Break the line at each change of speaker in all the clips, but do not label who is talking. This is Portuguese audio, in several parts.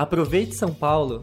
Aproveite São Paulo!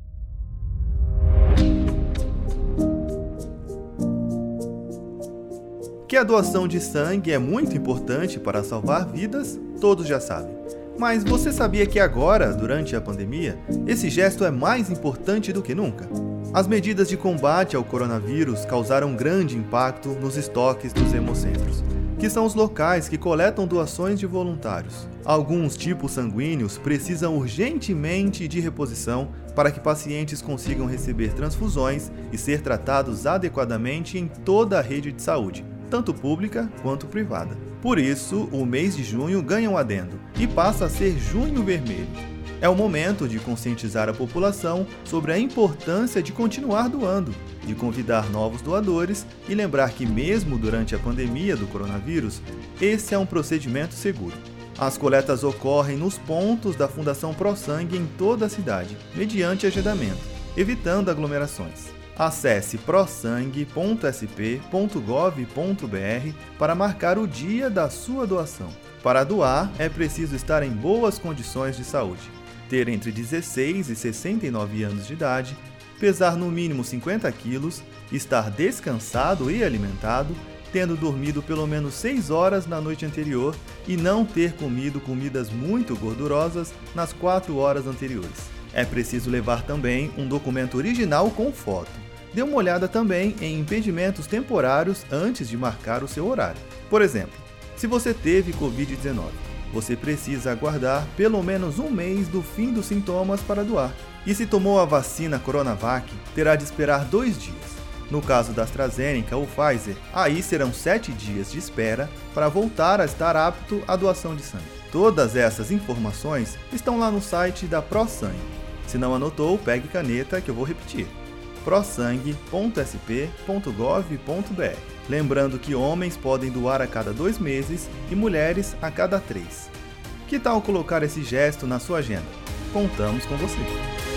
Que a doação de sangue é muito importante para salvar vidas, todos já sabem. Mas você sabia que agora, durante a pandemia, esse gesto é mais importante do que nunca? As medidas de combate ao coronavírus causaram grande impacto nos estoques dos hemocentros, que são os locais que coletam doações de voluntários. Alguns tipos sanguíneos precisam urgentemente de reposição para que pacientes consigam receber transfusões e ser tratados adequadamente em toda a rede de saúde tanto pública quanto privada. Por isso, o mês de junho ganha um adendo e passa a ser Junho Vermelho. É o momento de conscientizar a população sobre a importância de continuar doando, de convidar novos doadores e lembrar que, mesmo durante a pandemia do coronavírus, esse é um procedimento seguro. As coletas ocorrem nos pontos da Fundação ProSangue em toda a cidade, mediante agendamento, evitando aglomerações. Acesse prosangue.sp.gov.br para marcar o dia da sua doação. Para doar, é preciso estar em boas condições de saúde, ter entre 16 e 69 anos de idade, pesar no mínimo 50 quilos, estar descansado e alimentado, tendo dormido pelo menos 6 horas na noite anterior e não ter comido comidas muito gordurosas nas 4 horas anteriores. É preciso levar também um documento original com foto dê uma olhada também em impedimentos temporários antes de marcar o seu horário. Por exemplo, se você teve Covid-19, você precisa aguardar pelo menos um mês do fim dos sintomas para doar. E se tomou a vacina Coronavac, terá de esperar dois dias. No caso da AstraZeneca ou Pfizer, aí serão sete dias de espera para voltar a estar apto à doação de sangue. Todas essas informações estão lá no site da ProSangue. Se não anotou, pegue caneta que eu vou repetir prosangue.sp.gov.br. Lembrando que homens podem doar a cada dois meses e mulheres a cada três. Que tal colocar esse gesto na sua agenda? Contamos com você!